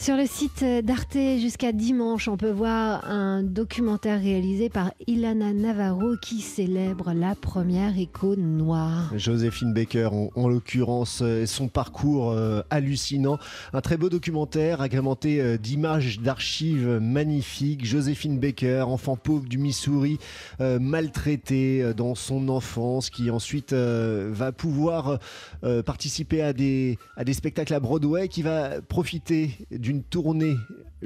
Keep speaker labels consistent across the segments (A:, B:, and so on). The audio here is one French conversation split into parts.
A: Sur le site d'Arte jusqu'à dimanche, on peut voir un documentaire réalisé par Ilana Navarro qui célèbre la première icône noire.
B: Joséphine Baker, en, en l'occurrence, euh, son parcours euh, hallucinant. Un très beau documentaire agrémenté euh, d'images d'archives magnifiques. Joséphine Baker, enfant pauvre du Missouri, maltraitée dans son enfance, qui ensuite va pouvoir participer à des, spectacles à Broadway, qui va profiter d'une tournée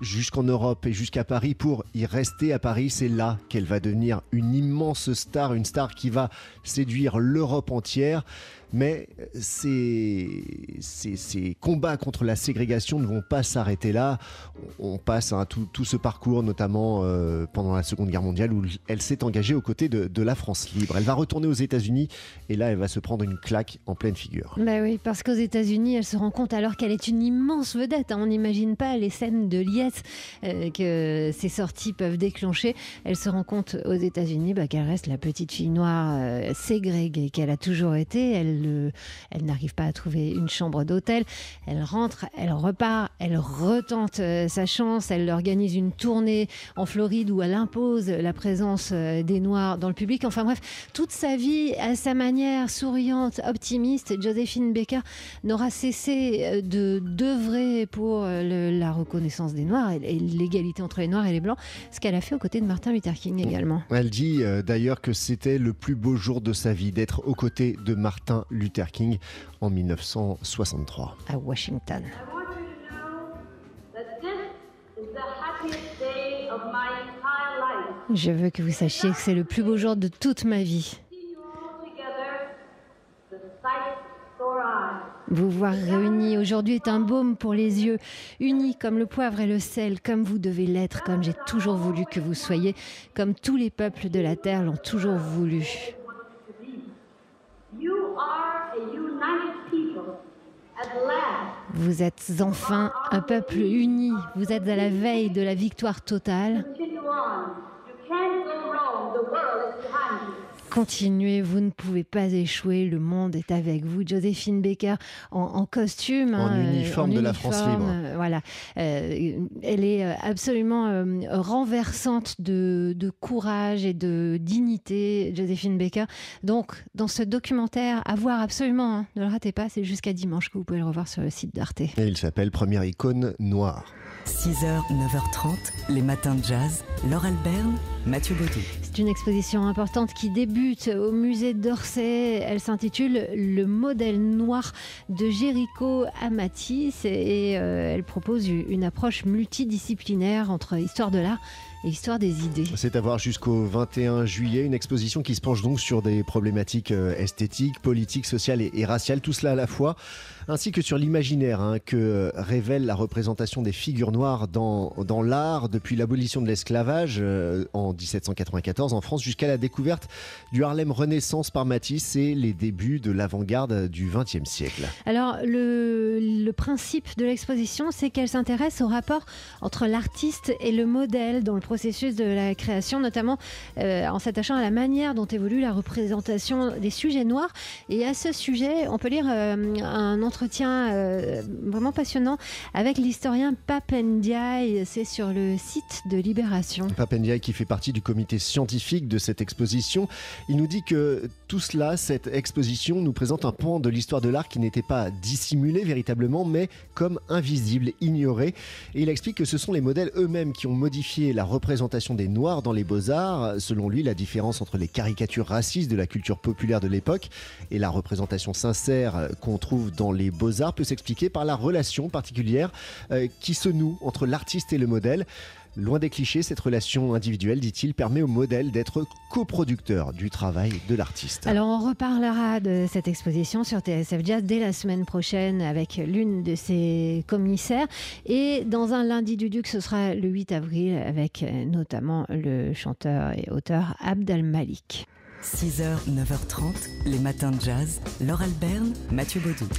B: jusqu'en Europe et jusqu'à Paris pour y rester à Paris. C'est là qu'elle va devenir une immense star, une star qui va séduire l'Europe entière. Mais ces, ces, combats contre la ségrégation ne vont pas s'arrêter là. On passe à tout, tout ce parcours, notamment euh, pendant la Seconde Guerre mondiale, où elle s'est engagée aux côtés de, de la France libre. Elle va retourner aux États-Unis et là, elle va se prendre une claque en pleine figure.
A: Bah oui, parce qu'aux États-Unis, elle se rend compte alors qu'elle est une immense vedette. hein. On n'imagine pas les scènes de euh, que ces sorties peuvent déclencher. Elle se rend compte aux États-Unis bah, qu'elle reste la petite fille noire euh, ségrégée qu'elle a toujours été. Elle, euh, elle n'arrive pas à trouver une chambre d'hôtel. Elle rentre, elle repart, elle retente sa chance. Elle organise une tournée en Floride où elle impose la présence des Noirs dans le public. Enfin bref, toute sa vie, à sa manière souriante, optimiste, Joséphine Baker n'aura cessé de d'œuvrer pour la reconnaissance des Noirs et, et l'égalité entre les Noirs et les Blancs, ce qu'elle a fait aux côtés de Martin Luther King également.
B: Elle dit euh, d'ailleurs que c'était le plus beau jour de sa vie d'être aux côtés de Martin Luther King en 1963.
A: à Washington. Je veux que vous sachiez que c'est le plus beau jour de toute ma vie. Vous voir réunis aujourd'hui est un baume pour les yeux, unis comme le poivre et le sel, comme vous devez l'être, comme j'ai toujours voulu que vous soyez, comme tous les peuples de la terre l'ont toujours voulu. Vous êtes enfin un peuple uni, vous êtes à la veille de la victoire totale. Continuez, vous ne pouvez pas échouer, le monde est avec vous. Joséphine Baker en, en costume,
B: En
A: hein,
B: uniforme de la France libre.
A: Euh, voilà, Euh, elle est euh, absolument euh, renversante de, de courage et de dignité, Joséphine Baker. Donc, dans ce documentaire, à voir absolument, hein, ne le ratez pas, c'est jusqu'à dimanche que vous pouvez le revoir sur le site d'Arte.
B: Et il s'appelle Première icône noire.
C: 6h, 9h30, les matins de jazz. Laure Alberne, Mathieu Baudou.
A: C'est une exposition importante qui débute au musée d'Orsay. Elle s'intitule Le modèle noir de Jericho à Matisse et euh, elle propose une approche multidisciplinaire entre histoire de l'art et histoire des idées.
B: C'est à voir jusqu'au 21 juillet, une exposition qui se penche donc sur des problématiques euh, esthétiques, politiques, sociales et, et raciales, tout cela à la fois, ainsi que sur l'imaginaire hein, que euh, révèle la représentation des figures noires dans, dans l'art depuis l'abolition de l'esclavage euh, en 1794 en France jusqu'à la découverte du Harlem Renaissance par Matisse et les débuts de l'avant-garde du XXe siècle.
A: Alors, le, le principe de l'exposition, c'est qu'elle s'intéresse au rapport entre l'artiste et le modèle dans le processus de la création, notamment euh, en s'attachant à la manière dont évolue la représentation des sujets noirs. Et à ce sujet, on peut lire euh, un entretien euh, vraiment passionnant avec l'historien Papendiaï. C'est sur le site de Libération.
B: Papendiaï qui fait partie du comité scientifique de cette exposition, il nous dit que tout cela, cette exposition nous présente un pan de l'histoire de l'art qui n'était pas dissimulé véritablement, mais comme invisible, ignoré. Et il explique que ce sont les modèles eux-mêmes qui ont modifié la représentation des Noirs dans les beaux-arts. Selon lui, la différence entre les caricatures racistes de la culture populaire de l'époque et la représentation sincère qu'on trouve dans les beaux-arts peut s'expliquer par la relation particulière euh, qui se noue entre l'artiste et le modèle. Loin des clichés, cette relation individuelle, dit-il, permet au modèle d'être coproducteur du travail de l'artiste.
A: Alors on reparlera de cette exposition sur TSF Jazz dès la semaine prochaine avec l'une de ses commissaires et dans un lundi du Duc ce sera le 8 avril avec euh, notamment le chanteur et auteur Abd al-Malik.
C: 6h, 9h30, les matins de jazz. Laure Alberne, Mathieu Baudou.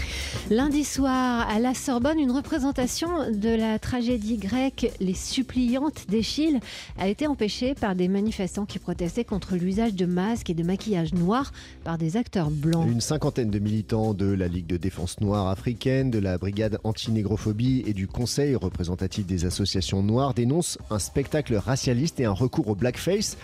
A: Lundi soir, à la Sorbonne, une représentation de la tragédie grecque Les Suppliantes d'Échille a été empêchée par des manifestants qui protestaient contre l'usage de masques et de maquillage noir par des acteurs blancs.
B: Une cinquantaine de militants de la Ligue de défense noire africaine, de la brigade anti-négrophobie et du Conseil représentatif des associations noires dénoncent un spectacle racialiste et un recours au blackface.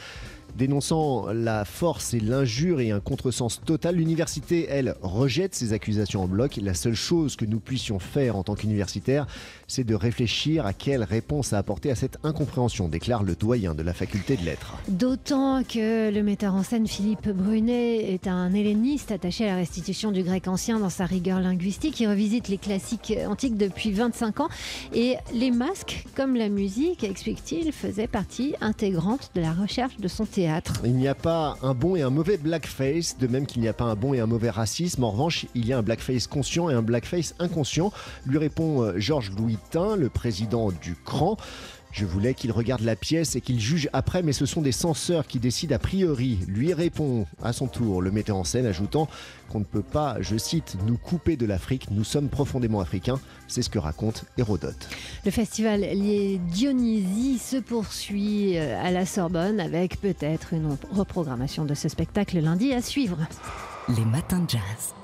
B: Dénonçant la force et l'injure et un contresens total, l'université, elle, rejette ces accusations en bloc. La seule chose que nous puissions faire en tant qu'universitaires, c'est de réfléchir à quelle réponse à apporter à cette incompréhension, déclare le doyen de la faculté de lettres.
A: D'autant que le metteur en scène Philippe Brunet est un helléniste attaché à la restitution du grec ancien dans sa rigueur linguistique. Il revisite les classiques antiques depuis 25 ans. Et les masques, comme la musique, explique-t-il, faisaient partie intégrante de la recherche de son théâtre.
B: Il n'y a pas un bon et un mauvais blackface, de même qu'il n'y a pas un bon et un mauvais racisme. En revanche, il y a un blackface conscient et un blackface inconscient, lui répond euh, Georges Louis le président du CRAN. Je voulais qu'il regarde la pièce et qu'il juge après, mais ce sont des censeurs qui décident a priori. Lui répond à son tour le metteur en scène, ajoutant qu'on ne peut pas, je cite, nous couper de l'Afrique, nous sommes profondément africains. C'est ce que raconte Hérodote.
A: Le festival lié Dionysie se poursuit euh, à la Sorbonne avec peut-être une reprogrammation de ce spectacle lundi à suivre.
C: Les matins de jazz.